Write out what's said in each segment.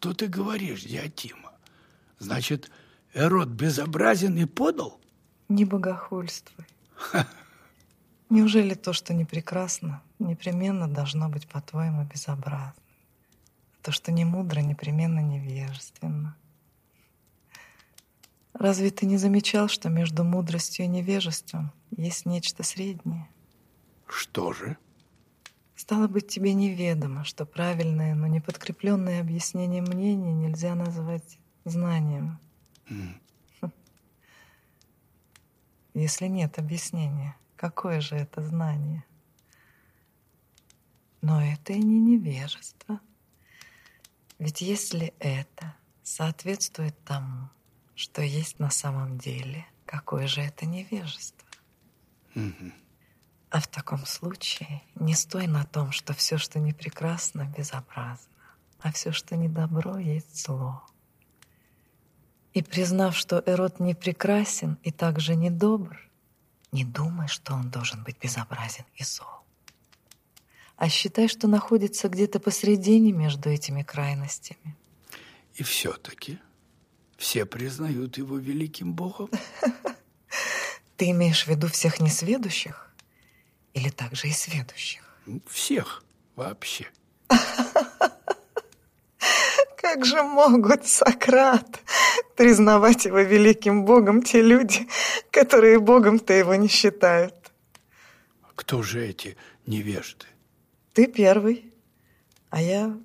Что ты говоришь, Диатима? Значит, Эрод безобразен и подал? Не богохульствуй. Неужели то, что не прекрасно, непременно должно быть, по-твоему, безобразно? То, что не мудро, непременно невежественно. Разве ты не замечал, что между мудростью и невежеством есть нечто среднее? Что же? Стало быть, тебе неведомо, что правильное, но не подкрепленное объяснение мнения нельзя назвать знанием. Mm. Если нет объяснения, какое же это знание? Но это и не невежество. Ведь если это соответствует тому, что есть на самом деле, какое же это невежество? Mm-hmm. А в таком случае не стой на том, что все, что не прекрасно, безобразно, а все, что не добро, есть зло. И признав, что Эрот не прекрасен и также не добр, не думай, что он должен быть безобразен и зол. А считай, что находится где-то посредине между этими крайностями. И все-таки все признают его великим богом. Ты имеешь в виду всех несведущих? Или также и сведущих? Всех вообще. Как же могут, Сократ, признавать его великим богом те люди, которые богом-то его не считают? Кто же эти невежды? Ты первый, а я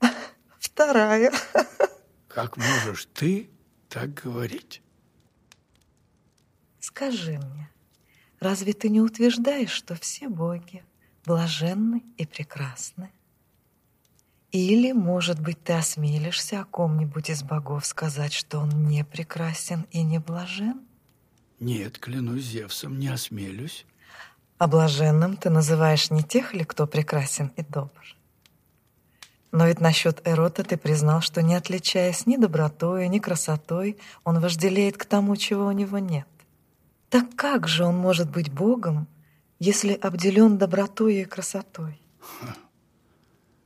вторая. Как можешь ты так говорить? Скажи мне, Разве ты не утверждаешь, что все боги блаженны и прекрасны? Или, может быть, ты осмелишься о ком-нибудь из богов сказать, что он не прекрасен и не блажен? Нет, клянусь Зевсом, не осмелюсь. А блаженным ты называешь не тех ли, кто прекрасен и добр? Но ведь насчет Эрота ты признал, что не отличаясь ни добротой, ни красотой, он вожделеет к тому, чего у него нет. Так как же он может быть Богом, если обделен добротой и красотой?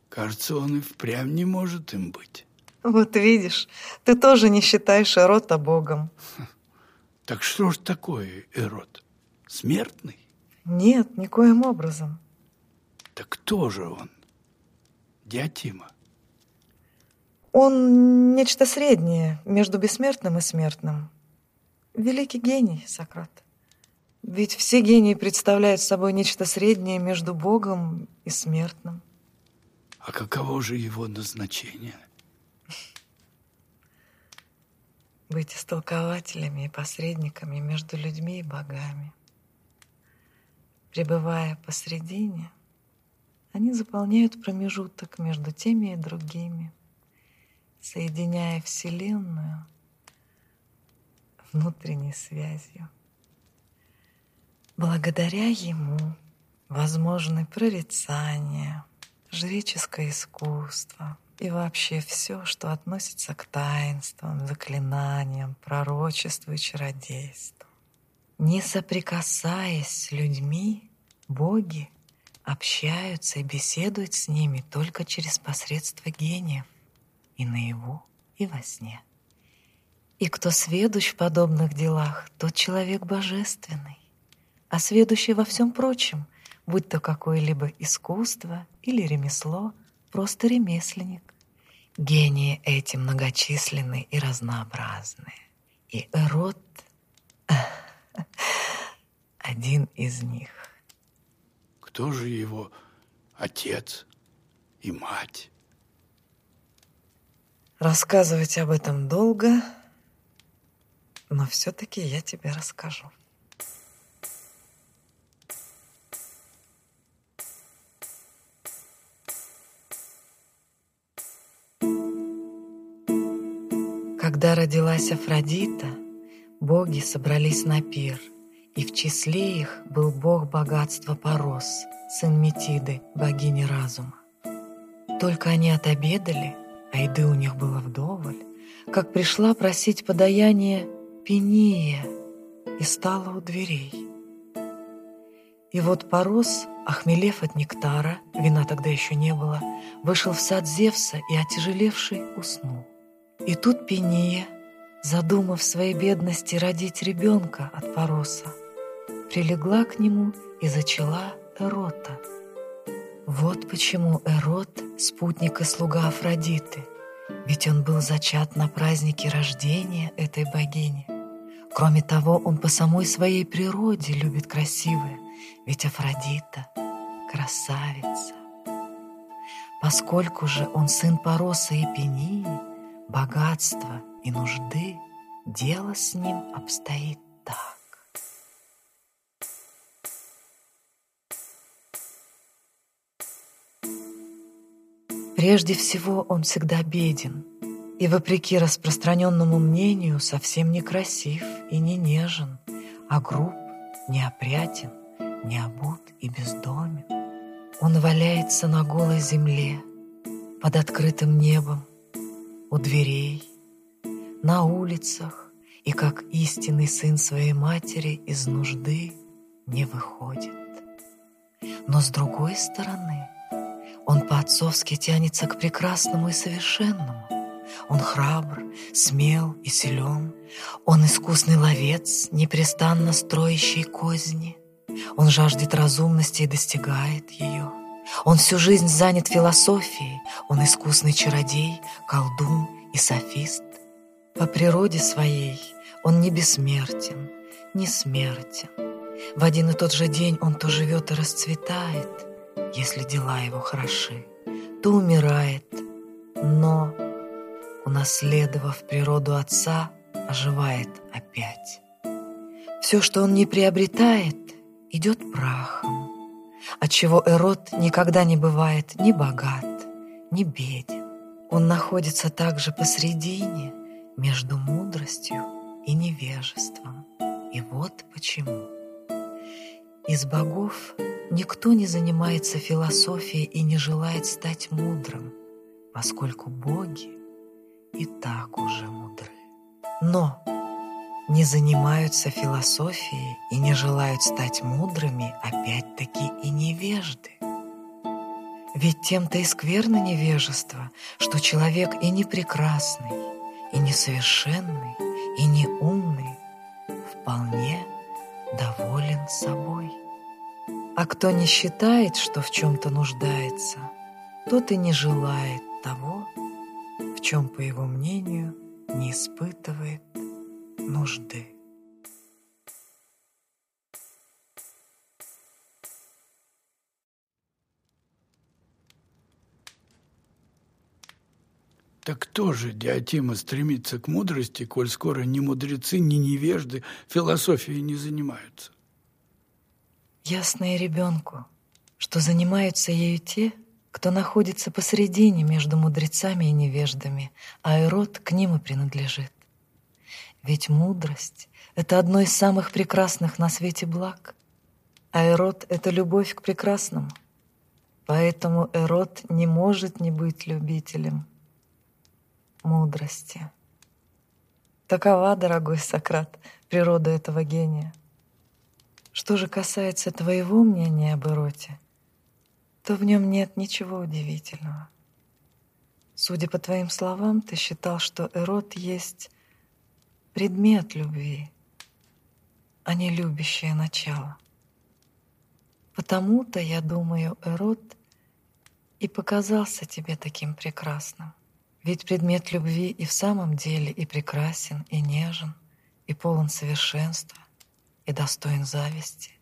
Кажется, он и впрямь не может им быть. Вот видишь, ты тоже не считаешь Эрота Богом. Так что ж такое Эрот? Смертный? Нет, никоим образом. Так кто же он? Диатима. Он нечто среднее между бессмертным и смертным. Великий гений, Сократ. Ведь все гении представляют собой нечто среднее между Богом и смертным. А каково же его назначение? Быть истолкователями и посредниками между людьми и богами. Пребывая посредине, они заполняют промежуток между теми и другими, соединяя Вселенную — внутренней связью. Благодаря ему возможны прорицания, жреческое искусство и вообще все, что относится к таинствам, заклинаниям, пророчеству и чародейству. Не соприкасаясь с людьми, боги общаются и беседуют с ними только через посредство гениев и наяву, и во сне. И кто сведущ в подобных делах, тот человек божественный, а сведущий во всем прочем, будь то какое-либо искусство или ремесло, просто ремесленник. Гении эти многочисленны и разнообразны. И Эрот — один из них. Кто же его отец и мать? Рассказывать об этом долго — но все-таки я тебе расскажу. Когда родилась Афродита, боги собрались на пир, и в числе их был бог богатства Порос, сын Метиды, богини разума. Только они отобедали, а еды у них было вдоволь, как пришла просить подаяние Пения и стала у дверей. И вот Порос Охмелев от нектара, вина тогда еще не было, вышел в сад Зевса и, отяжелевший, уснул. И тут Пения, задумав своей бедности родить ребенка от Пороса, прилегла к нему и зачала Эрота. Вот почему Эрот — спутник и слуга Афродиты, ведь он был зачат на празднике рождения этой богини. Кроме того, он по самой своей природе любит красивое, ведь Афродита — красавица. Поскольку же он сын Пороса и Пении, богатства и нужды, дело с ним обстоит так. Прежде всего, он всегда беден и, вопреки распространенному мнению, совсем не красив и не нежен, а груб, неопрятен, необут и бездомен. Он валяется на голой земле, под открытым небом, у дверей, на улицах и, как истинный сын своей матери, из нужды не выходит. Но с другой стороны, он по-отцовски тянется к прекрасному и совершенному. Он храбр, смел и силен. Он искусный ловец, непрестанно строящий козни. Он жаждет разумности и достигает ее. Он всю жизнь занят философией. Он искусный чародей, колдун и софист. По природе своей он не бессмертен, не смертен. В один и тот же день он то живет и расцветает, если дела его хороши, то умирает, но, унаследовав природу отца, оживает опять. Все, что он не приобретает, идет прахом, отчего Эрот никогда не бывает ни богат, ни беден. Он находится также посредине между мудростью и невежеством. И вот почему. Из богов никто не занимается философией и не желает стать мудрым, поскольку боги и так уже мудры. Но не занимаются философией и не желают стать мудрыми опять-таки и невежды. Ведь тем-то и скверно невежество, что человек и не прекрасный, и несовершенный, и не умный, вполне доволен собой. А кто не считает, что в чем-то нуждается, тот и не желает того, в чем, по его мнению, не испытывает нужды. Так кто же, Диатима, стремится к мудрости, коль скоро ни мудрецы, ни невежды философией не занимаются? Ясно и ребенку, что занимаются ею те, кто находится посредине между мудрецами и невеждами, а Ирод к ним и принадлежит. Ведь мудрость — это одно из самых прекрасных на свете благ, а Эрот — это любовь к прекрасному. Поэтому Эрот не может не быть любителем мудрости. Такова, дорогой Сократ, природа этого гения. Что же касается твоего мнения об Эроте, то в нем нет ничего удивительного. Судя по твоим словам, ты считал, что Эрот есть предмет любви, а не любящее начало. Потому-то, я думаю, Эрот и показался тебе таким прекрасным. Ведь предмет любви и в самом деле и прекрасен, и нежен, и полон совершенства, и достоин зависти.